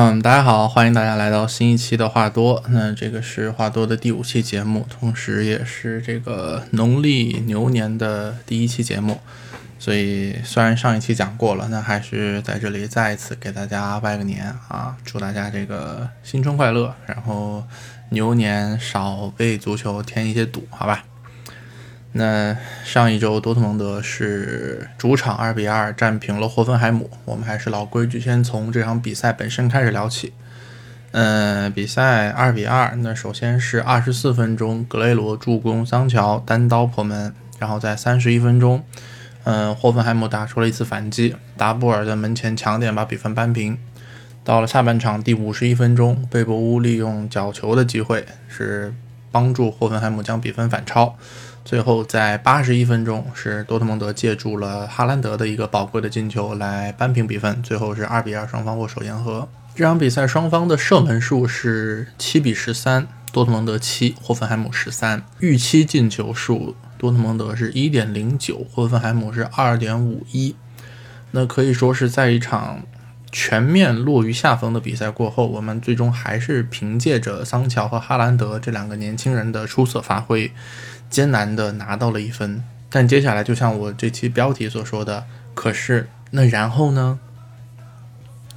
嗯，大家好，欢迎大家来到新一期的话多。那这个是话多的第五期节目，同时也是这个农历牛年的第一期节目。所以虽然上一期讲过了，那还是在这里再一次给大家拜个年啊，祝大家这个新春快乐，然后牛年少为足球添一些堵，好吧？那上一周多特蒙德是主场二比二战平了霍芬海姆。我们还是老规矩，先从这场比赛本身开始聊起。嗯，比赛二比二，那首先是二十四分钟，格雷罗助攻桑乔单刀破门，然后在三十一分钟，嗯，霍芬海姆打出了一次反击，达布尔在门前抢点把比分扳平。到了下半场第五十一分钟，贝博乌利用角球的机会是帮助霍芬海姆将比分反超。最后，在八十一分钟，是多特蒙德借助了哈兰德的一个宝贵的进球来扳平比分。最后是二比二，双方握手言和。这场比赛双方的射门数是七比十三，多特蒙德七，霍芬海姆十三。预期进球数，多特蒙德是一点零九，霍芬海姆是二点五一。那可以说是在一场全面落于下风的比赛过后，我们最终还是凭借着桑乔和哈兰德这两个年轻人的出色发挥。艰难的拿到了一分，但接下来就像我这期标题所说的，可是那然后呢？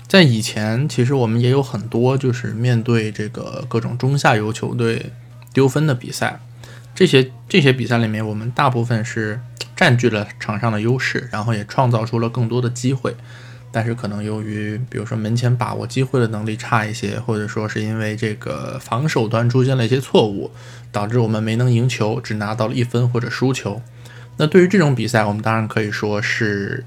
在以前，其实我们也有很多就是面对这个各种中下游球队丢分的比赛，这些这些比赛里面，我们大部分是占据了场上的优势，然后也创造出了更多的机会。但是可能由于，比如说门前把握机会的能力差一些，或者说是因为这个防守端出现了一些错误，导致我们没能赢球，只拿到了一分或者输球。那对于这种比赛，我们当然可以说是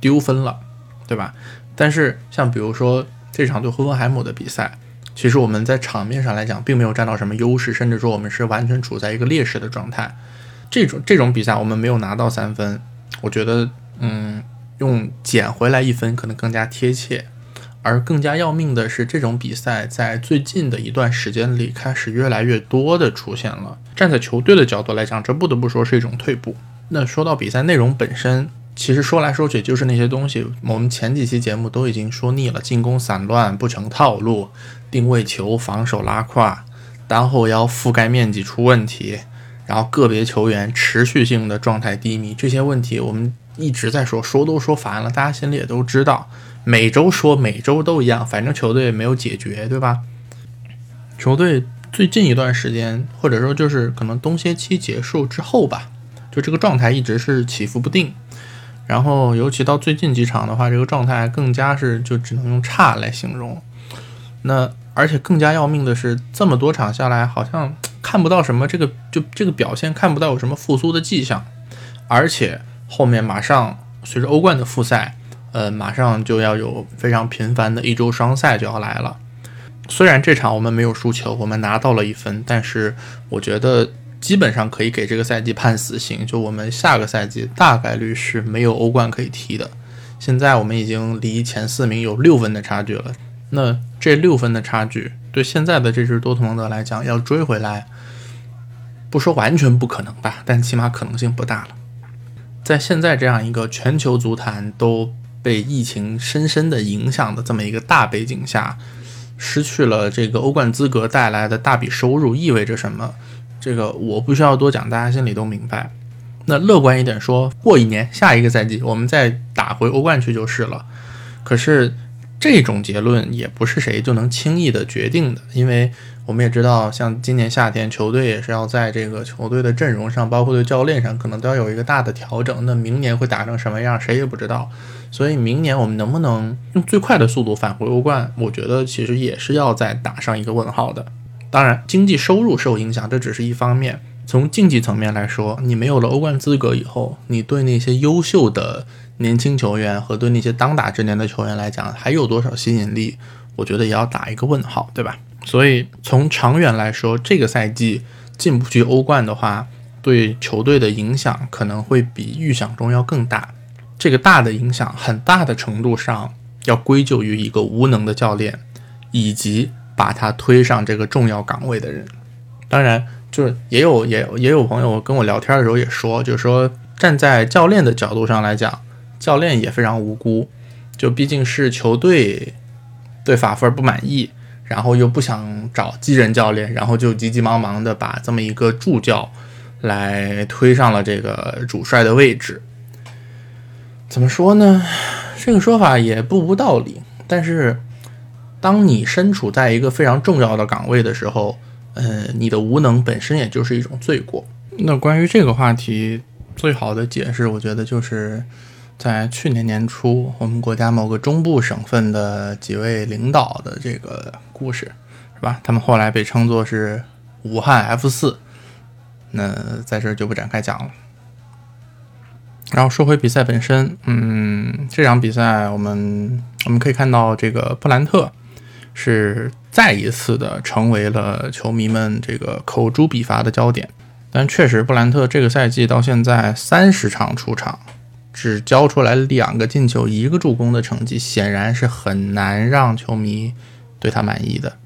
丢分了，对吧？但是像比如说这场对霍芬海姆的比赛，其实我们在场面上来讲并没有占到什么优势，甚至说我们是完全处在一个劣势的状态。这种这种比赛我们没有拿到三分，我觉得，嗯。用捡回来一分可能更加贴切，而更加要命的是，这种比赛在最近的一段时间里开始越来越多的出现了。站在球队的角度来讲，这不得不说是一种退步。那说到比赛内容本身，其实说来说去就是那些东西，我们前几期节目都已经说腻了：进攻散乱、不成套路、定位球、防守拉胯、单后腰覆盖面积出问题，然后个别球员持续性的状态低迷，这些问题我们。一直在说，说都说烦了，大家心里也都知道，每周说，每周都一样，反正球队也没有解决，对吧？球队最近一段时间，或者说就是可能冬歇期结束之后吧，就这个状态一直是起伏不定，然后尤其到最近几场的话，这个状态更加是就只能用差来形容。那而且更加要命的是，这么多场下来，好像看不到什么这个就这个表现看不到有什么复苏的迹象，而且。后面马上随着欧冠的复赛，呃，马上就要有非常频繁的一周双赛就要来了。虽然这场我们没有输球，我们拿到了一分，但是我觉得基本上可以给这个赛季判死刑，就我们下个赛季大概率是没有欧冠可以踢的。现在我们已经离前四名有六分的差距了，那这六分的差距对现在的这支多特蒙德来讲，要追回来，不说完全不可能吧，但起码可能性不大了。在现在这样一个全球足坛都被疫情深深的影响的这么一个大背景下，失去了这个欧冠资格带来的大笔收入意味着什么？这个我不需要多讲，大家心里都明白。那乐观一点说，过一年下一个赛季我们再打回欧冠去就是了。可是这种结论也不是谁就能轻易的决定的，因为。我们也知道，像今年夏天，球队也是要在这个球队的阵容上，包括对教练上，可能都要有一个大的调整。那明年会打成什么样，谁也不知道。所以明年我们能不能用最快的速度返回欧冠，我觉得其实也是要再打上一个问号的。当然，经济收入受影响，这只是一方面。从竞技层面来说，你没有了欧冠资格以后，你对那些优秀的年轻球员和对那些当打之年的球员来讲，还有多少吸引力？我觉得也要打一个问号，对吧？所以从长远来说，这个赛季进不去欧冠的话，对球队的影响可能会比预想中要更大。这个大的影响，很大的程度上要归咎于一个无能的教练，以及把他推上这个重要岗位的人。当然，就是也有也也有朋友跟我聊天的时候也说，就是说站在教练的角度上来讲，教练也非常无辜。就毕竟是球队。对法夫尔不满意，然后又不想找基人教练，然后就急急忙忙的把这么一个助教来推上了这个主帅的位置。怎么说呢？这个说法也不无道理。但是，当你身处在一个非常重要的岗位的时候，呃，你的无能本身也就是一种罪过。那关于这个话题，最好的解释，我觉得就是在去年年初，我们国家某个中部省份的几位领导的这个故事，是吧？他们后来被称作是武汉 F 四。那在这就不展开讲了。然后说回比赛本身，嗯，这场比赛我们我们可以看到，这个布兰特是再一次的成为了球迷们这个口诛笔伐的焦点。但确实，布兰特这个赛季到现在三十场出场，只交出来两个进球、一个助攻的成绩，显然是很难让球迷对他满意的。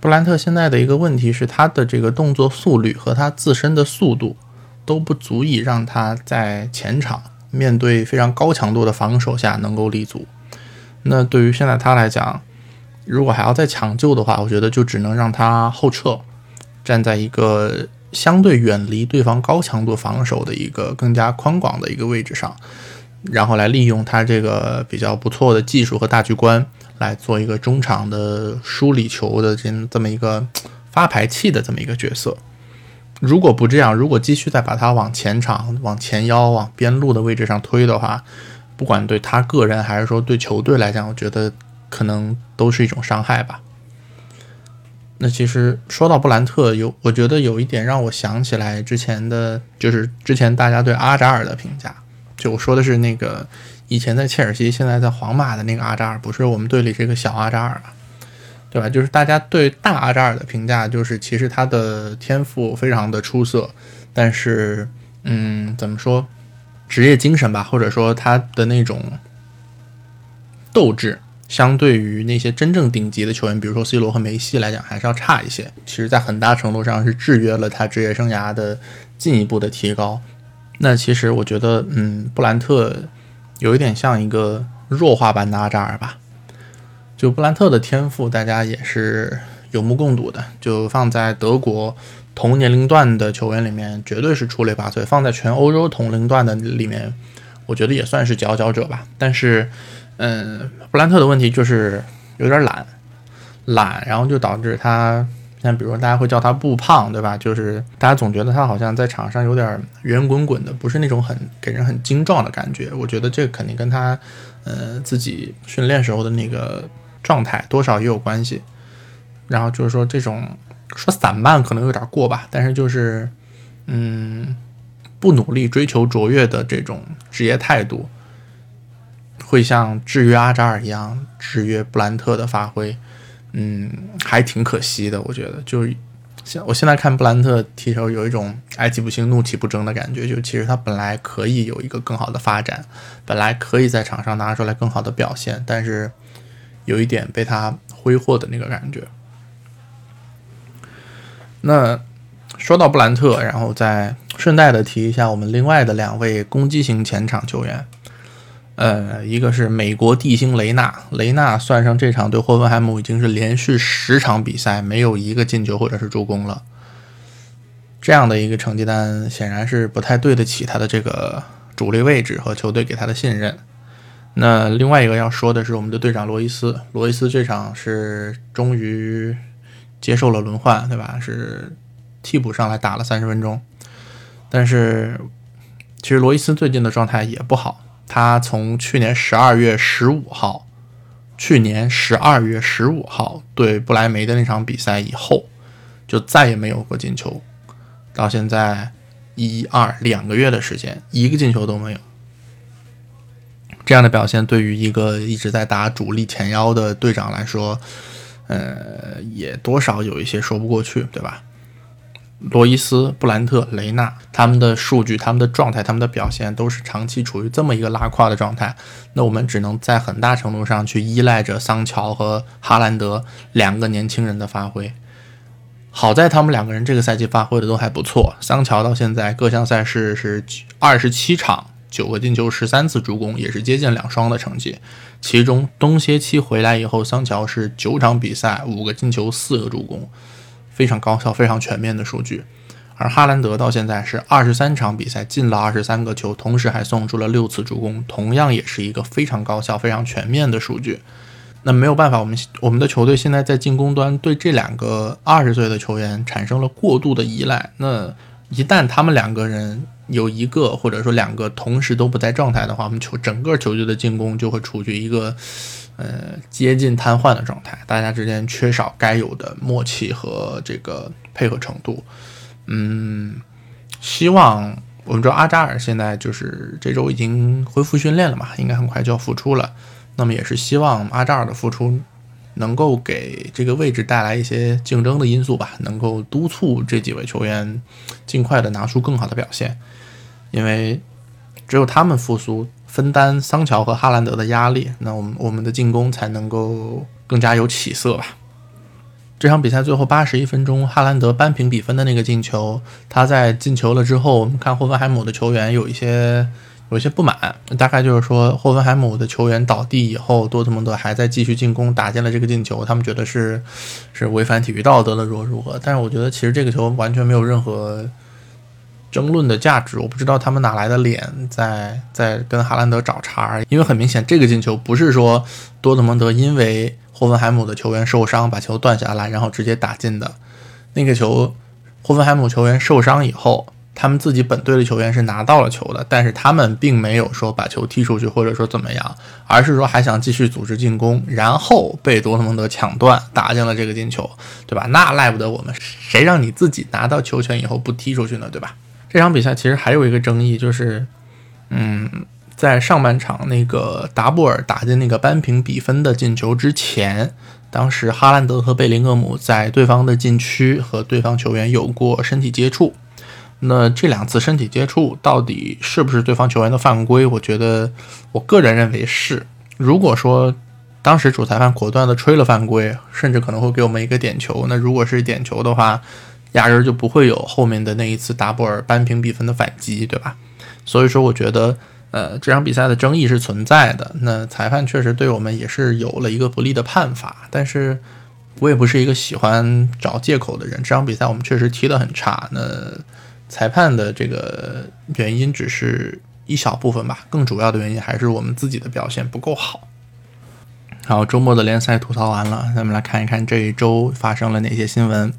布兰特现在的一个问题是，他的这个动作速率和他自身的速度。都不足以让他在前场面对非常高强度的防守下能够立足。那对于现在他来讲，如果还要再抢救的话，我觉得就只能让他后撤，站在一个相对远离对方高强度防守的一个更加宽广的一个位置上，然后来利用他这个比较不错的技术和大局观，来做一个中场的梳理球的这这么一个发牌器的这么一个角色。如果不这样，如果继续再把他往前场、往前腰、往边路的位置上推的话，不管对他个人还是说对球队来讲，我觉得可能都是一种伤害吧。那其实说到布兰特，有我觉得有一点让我想起来之前的就是之前大家对阿扎尔的评价，就我说的是那个以前在切尔西、现在在皇马的那个阿扎尔，不是我们队里这个小阿扎尔啊。对吧？就是大家对大阿扎尔的评价，就是其实他的天赋非常的出色，但是，嗯，怎么说，职业精神吧，或者说他的那种斗志，相对于那些真正顶级的球员，比如说 C 罗和梅西来讲，还是要差一些。其实，在很大程度上是制约了他职业生涯的进一步的提高。那其实我觉得，嗯，布兰特有一点像一个弱化版的阿扎尔吧。就布兰特的天赋，大家也是有目共睹的。就放在德国同年龄段的球员里面，绝对是出类拔萃；放在全欧洲同龄段的里面，我觉得也算是佼佼者吧。但是，嗯，布兰特的问题就是有点懒，懒，然后就导致他，像比如说大家会叫他“不胖”，对吧？就是大家总觉得他好像在场上有点圆滚滚的，不是那种很给人很精壮的感觉。我觉得这肯定跟他，呃，自己训练时候的那个。状态多少也有关系，然后就是说这种说散漫可能有点过吧，但是就是嗯不努力追求卓越的这种职业态度，会像制约阿扎尔一样制约布兰特的发挥，嗯还挺可惜的，我觉得就现我现在看布兰特踢球有一种哀其不幸怒其不争的感觉，就其实他本来可以有一个更好的发展，本来可以在场上拿出来更好的表现，但是。有一点被他挥霍的那个感觉。那说到布兰特，然后再顺带的提一下我们另外的两位攻击型前场球员，呃，一个是美国地星雷纳，雷纳算上这场对霍芬海姆，已经是连续十场比赛没有一个进球或者是助攻了。这样的一个成绩单，显然是不太对得起他的这个主力位置和球队给他的信任。那另外一个要说的是，我们的队长罗伊斯，罗伊斯这场是终于接受了轮换，对吧？是替补上来打了三十分钟，但是其实罗伊斯最近的状态也不好，他从去年十二月十五号，去年十二月十五号对不莱梅的那场比赛以后，就再也没有过进球，到现在一二两个月的时间，一个进球都没有。这样的表现对于一个一直在打主力前腰的队长来说，呃，也多少有一些说不过去，对吧？罗伊斯、布兰特、雷纳他们的数据、他们的状态、他们的表现都是长期处于这么一个拉胯的状态，那我们只能在很大程度上去依赖着桑乔和哈兰德两个年轻人的发挥。好在他们两个人这个赛季发挥的都还不错，桑乔到现在各项赛事是二十七场。九个进球，十三次助攻，也是接近两双的成绩。其中冬歇期回来以后，桑乔是九场比赛五个进球，四个助攻，非常高效、非常全面的数据。而哈兰德到现在是二十三场比赛进了二十三个球，同时还送出了六次助攻，同样也是一个非常高效、非常全面的数据。那没有办法，我们我们的球队现在在进攻端对这两个二十岁的球员产生了过度的依赖。那一旦他们两个人有一个或者说两个同时都不在状态的话，我们球整个球队的进攻就会处于一个呃接近瘫痪的状态，大家之间缺少该有的默契和这个配合程度。嗯，希望我们知道阿扎尔现在就是这周已经恢复训练了嘛，应该很快就要复出了。那么也是希望阿扎尔的复出能够给这个位置带来一些竞争的因素吧，能够督促这几位球员尽快的拿出更好的表现，因为只有他们复苏，分担桑乔和哈兰德的压力，那我们我们的进攻才能够更加有起色吧。这场比赛最后八十一分钟，哈兰德扳平比分的那个进球，他在进球了之后，我们看霍芬海姆的球员有一些。有一些不满，大概就是说霍芬海姆的球员倒地以后，多特蒙德还在继续进攻，打进了这个进球，他们觉得是是违反体育道德了，如何如何？但是我觉得其实这个球完全没有任何争论的价值，我不知道他们哪来的脸在在跟哈兰德找茬，因为很明显这个进球不是说多特蒙德因为霍芬海姆的球员受伤把球断下来然后直接打进的，那个球霍芬海姆球员受伤以后。他们自己本队的球员是拿到了球的，但是他们并没有说把球踢出去，或者说怎么样，而是说还想继续组织进攻，然后被多特蒙德抢断，打进了这个进球，对吧？那赖不得我们，谁让你自己拿到球权以后不踢出去呢，对吧？这场比赛其实还有一个争议，就是，嗯，在上半场那个达布尔打进那个扳平比分的进球之前，当时哈兰德和贝林厄姆在对方的禁区和对方球员有过身体接触。那这两次身体接触到底是不是对方球员的犯规？我觉得，我个人认为是。如果说当时主裁判果断的吹了犯规，甚至可能会给我们一个点球。那如果是点球的话，压根儿就不会有后面的那一次达布尔扳平比分的反击，对吧？所以说，我觉得，呃，这场比赛的争议是存在的。那裁判确实对我们也是有了一个不利的判罚，但是我也不是一个喜欢找借口的人。这场比赛我们确实踢得很差。那。裁判的这个原因只是一小部分吧，更主要的原因还是我们自己的表现不够好。好，周末的联赛吐槽完了，咱们来看一看这一周发生了哪些新闻。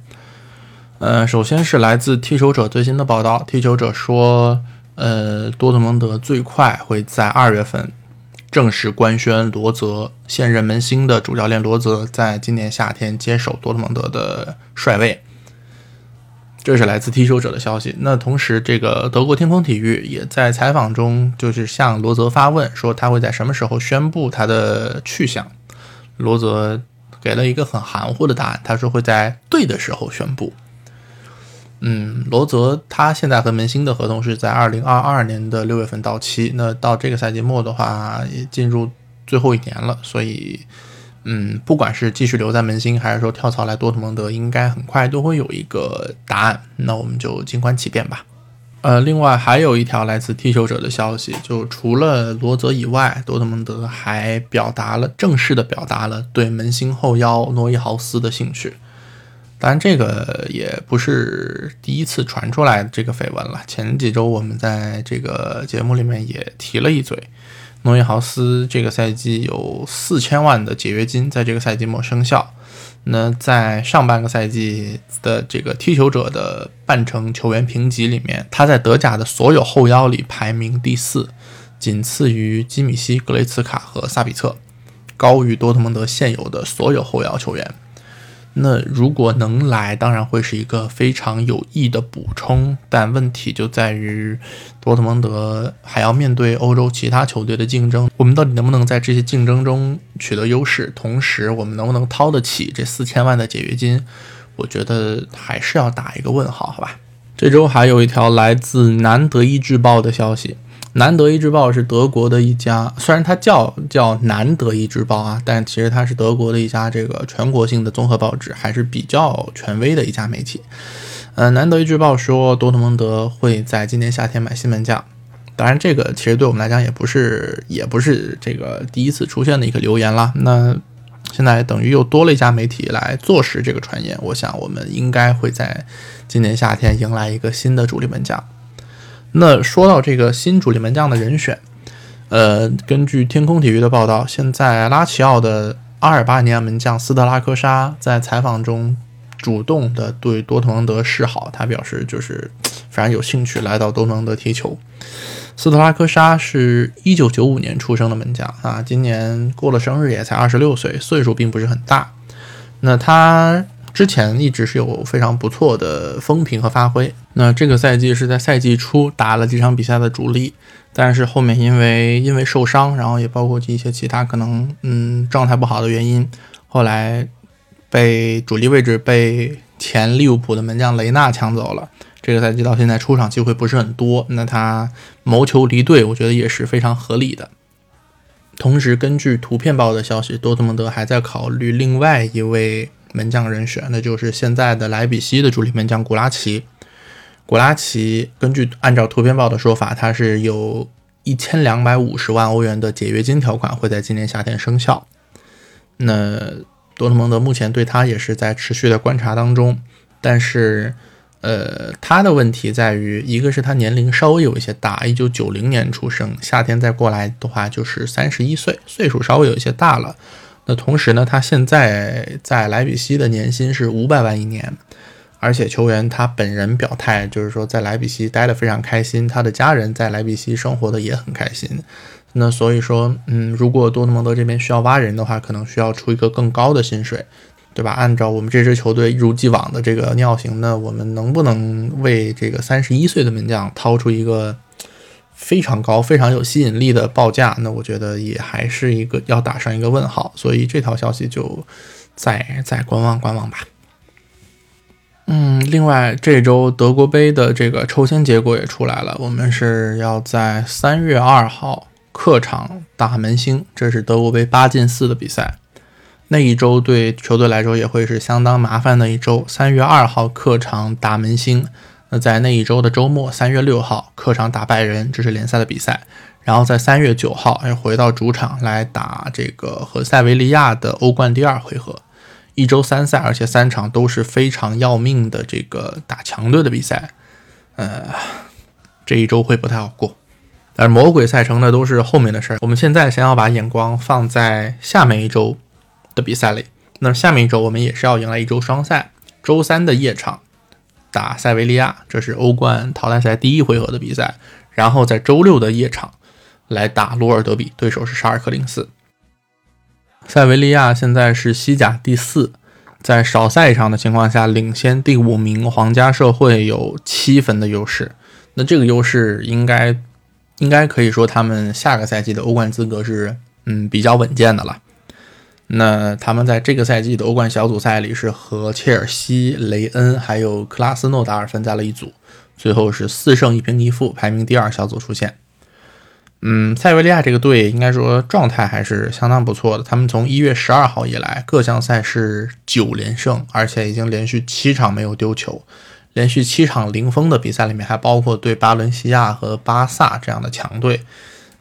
呃，首先是来自踢球者最新的报道，踢球者说，呃，多特蒙德最快会在二月份正式官宣罗泽现任门兴的主教练罗泽在今年夏天接手多特蒙德的帅位。这是来自踢球者的消息。那同时，这个德国天空体育也在采访中，就是向罗泽发问，说他会在什么时候宣布他的去向。罗泽给了一个很含糊的答案，他说会在对的时候宣布。嗯，罗泽他现在和门兴的合同是在二零二二年的六月份到期，那到这个赛季末的话，也进入最后一年了，所以。嗯，不管是继续留在门兴，还是说跳槽来多特蒙德，应该很快都会有一个答案。那我们就静观其变吧。呃，另外还有一条来自踢球者的消息，就除了罗泽以外，多特蒙德还表达了正式的表达了对门兴后腰诺伊豪斯的兴趣。当然，这个也不是第一次传出来这个绯闻了。前几周我们在这个节目里面也提了一嘴。诺伊豪斯这个赛季有四千万的解约金，在这个赛季末生效。那在上半个赛季的这个踢球者的半程球员评级里面，他在德甲的所有后腰里排名第四，仅次于基米希、格雷茨卡和萨比策，高于多特蒙德现有的所有后腰球员。那如果能来，当然会是一个非常有益的补充，但问题就在于多特蒙德还要面对欧洲其他球队的竞争，我们到底能不能在这些竞争中取得优势？同时，我们能不能掏得起这四千万的解约金？我觉得还是要打一个问号，好吧？这周还有一条来自南德意志报的消息。南德意志报是德国的一家，虽然它叫叫南德意志报啊，但其实它是德国的一家这个全国性的综合报纸，还是比较权威的一家媒体。呃，南德意志报说多特蒙德会在今年夏天买新门将，当然，这个其实对我们来讲也不是也不是这个第一次出现的一个留言了。那现在等于又多了一家媒体来坐实这个传言，我想我们应该会在今年夏天迎来一个新的主力门将。那说到这个新主力门将的人选，呃，根据天空体育的报道，现在拉齐奥的阿尔巴尼亚门将斯特拉科沙在采访中。主动的对多特蒙德示好，他表示就是 非常有兴趣来到多特蒙德踢球。斯特拉科沙是一九九五年出生的门将啊，今年过了生日也才二十六岁，岁数并不是很大。那他之前一直是有非常不错的风评和发挥。那这个赛季是在赛季初打了几场比赛的主力，但是后面因为因为受伤，然后也包括一些其他可能嗯状态不好的原因，后来。被主力位置被前利物浦的门将雷纳抢走了。这个赛季到现在出场机会不是很多，那他谋求离队，我觉得也是非常合理的。同时，根据图片报的消息，多特蒙德还在考虑另外一位门将人选，那就是现在的莱比锡的主力门将古拉奇。古拉奇根据按照图片报的说法，他是有一千两百五十万欧元的解约金条款会在今年夏天生效。那。多特蒙德目前对他也是在持续的观察当中，但是，呃，他的问题在于，一个是他年龄稍微有一些大，一九九零年出生，夏天再过来的话就是三十一岁，岁数稍微有一些大了。那同时呢，他现在在莱比锡的年薪是五百万一年，而且球员他本人表态就是说在莱比锡待得非常开心，他的家人在莱比锡生活的也很开心。那所以说，嗯，如果多特蒙德这边需要挖人的话，可能需要出一个更高的薪水，对吧？按照我们这支球队一如既往的这个尿性，那我们能不能为这个三十一岁的门将掏出一个非常高、非常有吸引力的报价？那我觉得也还是一个要打上一个问号。所以这条消息就再再观望观望吧。嗯，另外这周德国杯的这个抽签结果也出来了，我们是要在三月二号。客场打门兴，这是德国杯八进四的比赛。那一周对球队来说也会是相当麻烦的一周。三月二号客场打门兴，那在那一周的周末，三月六号客场打拜仁，这是联赛的比赛。然后在三月九号又回到主场来打这个和塞维利亚的欧冠第二回合。一周三赛，而且三场都是非常要命的这个打强队的比赛。呃，这一周会不太好过。但是魔鬼赛程呢，都是后面的事儿。我们现在先要把眼光放在下面一周的比赛里。那下面一周我们也是要迎来一周双赛。周三的夜场打塞维利亚，这是欧冠淘汰赛第一回合的比赛。然后在周六的夜场来打罗尔德比，对手是沙尔克零四。塞维利亚现在是西甲第四，在少赛一场的情况下，领先第五名皇家社会有七分的优势。那这个优势应该。应该可以说，他们下个赛季的欧冠资格是嗯比较稳健的了。那他们在这个赛季的欧冠小组赛里是和切尔西、雷恩还有克拉斯诺达尔分在了一组，最后是四胜一平一负，排名第二小组出线。嗯，塞维利亚这个队应该说状态还是相当不错的。他们从一月十二号以来各项赛事九连胜，而且已经连续七场没有丢球。连续七场零封的比赛里面，还包括对巴伦西亚和巴萨这样的强队。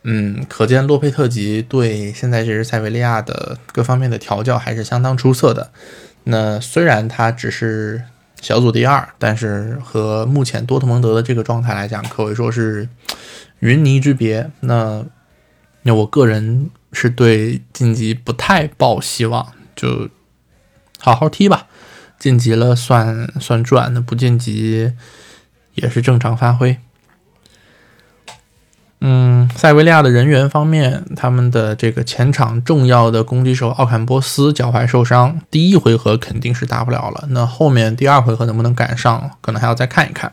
嗯，可见洛佩特吉对现在这支塞维利亚的各方面的调教还是相当出色的。那虽然他只是小组第二，但是和目前多特蒙德的这个状态来讲，可谓说是云泥之别。那那我个人是对晋级不太抱希望，就好好踢吧。晋级了算算赚，那不晋级也是正常发挥。嗯，塞维利亚的人员方面，他们的这个前场重要的攻击手奥坎波斯脚踝受伤，第一回合肯定是打不了了。那后面第二回合能不能赶上，可能还要再看一看。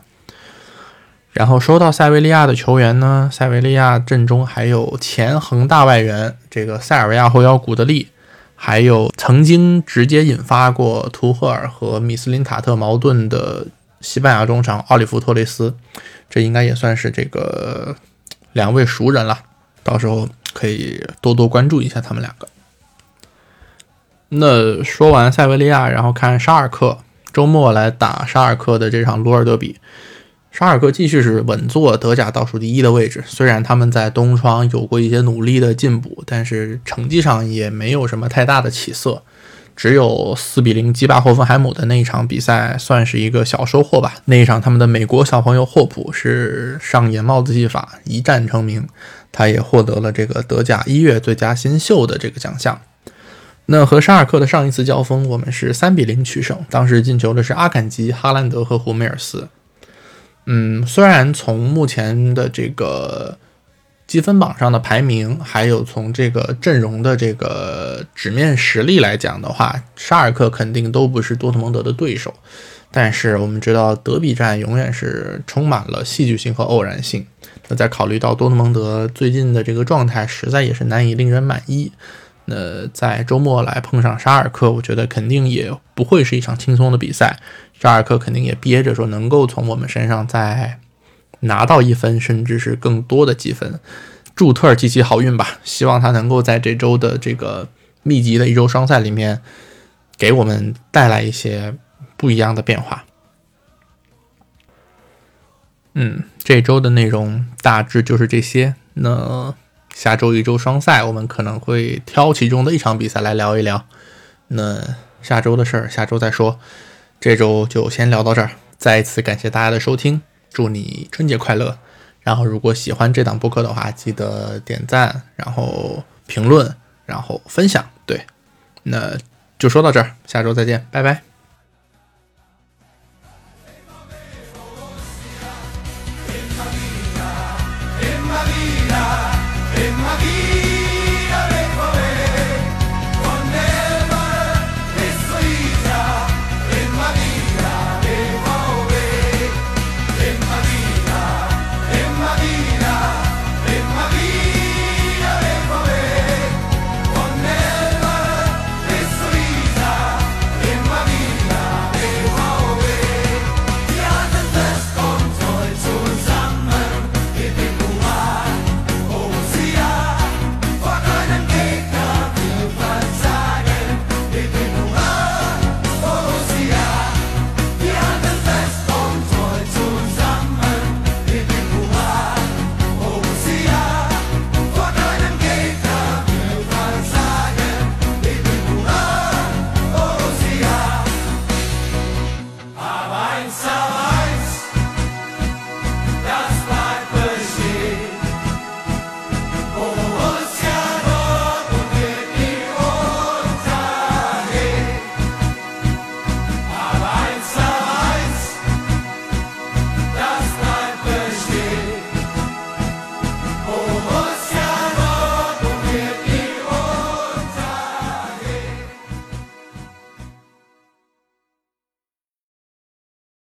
然后说到塞维利亚的球员呢，塞维利亚阵中还有前恒大外援这个塞尔维亚后腰古德利。还有曾经直接引发过图赫尔和米斯林塔特矛盾的西班牙中场奥利弗托雷斯，这应该也算是这个两位熟人了，到时候可以多多关注一下他们两个。那说完塞维利亚，然后看沙尔克，周末来打沙尔克的这场鲁尔德比。沙尔克继续是稳坐德甲倒数第一的位置。虽然他们在东窗有过一些努力的进步，但是成绩上也没有什么太大的起色。只有四比零击败霍芬海姆的那一场比赛算是一个小收获吧。那一场他们的美国小朋友霍普是上演帽子戏法，一战成名，他也获得了这个德甲一月最佳新秀的这个奖项。那和沙尔克的上一次交锋，我们是三比零取胜，当时进球的是阿坎吉、哈兰德和胡梅尔斯。嗯，虽然从目前的这个。积分榜上的排名，还有从这个阵容的这个纸面实力来讲的话，沙尔克肯定都不是多特蒙德的对手。但是我们知道，德比战永远是充满了戏剧性和偶然性。那在考虑到多特蒙德最近的这个状态，实在也是难以令人满意。那在周末来碰上沙尔克，我觉得肯定也不会是一场轻松的比赛。沙尔克肯定也憋着说，能够从我们身上再。拿到一分，甚至是更多的积分，祝特尔及其好运吧！希望他能够在这周的这个密集的一周双赛里面，给我们带来一些不一样的变化。嗯，这周的内容大致就是这些。那下周一周双赛，我们可能会挑其中的一场比赛来聊一聊。那下周的事儿，下周再说。这周就先聊到这儿。再一次感谢大家的收听。祝你春节快乐。然后如果喜欢这档播客的话记得点赞然后评论然后分享。对那就说到这儿下周再见拜拜。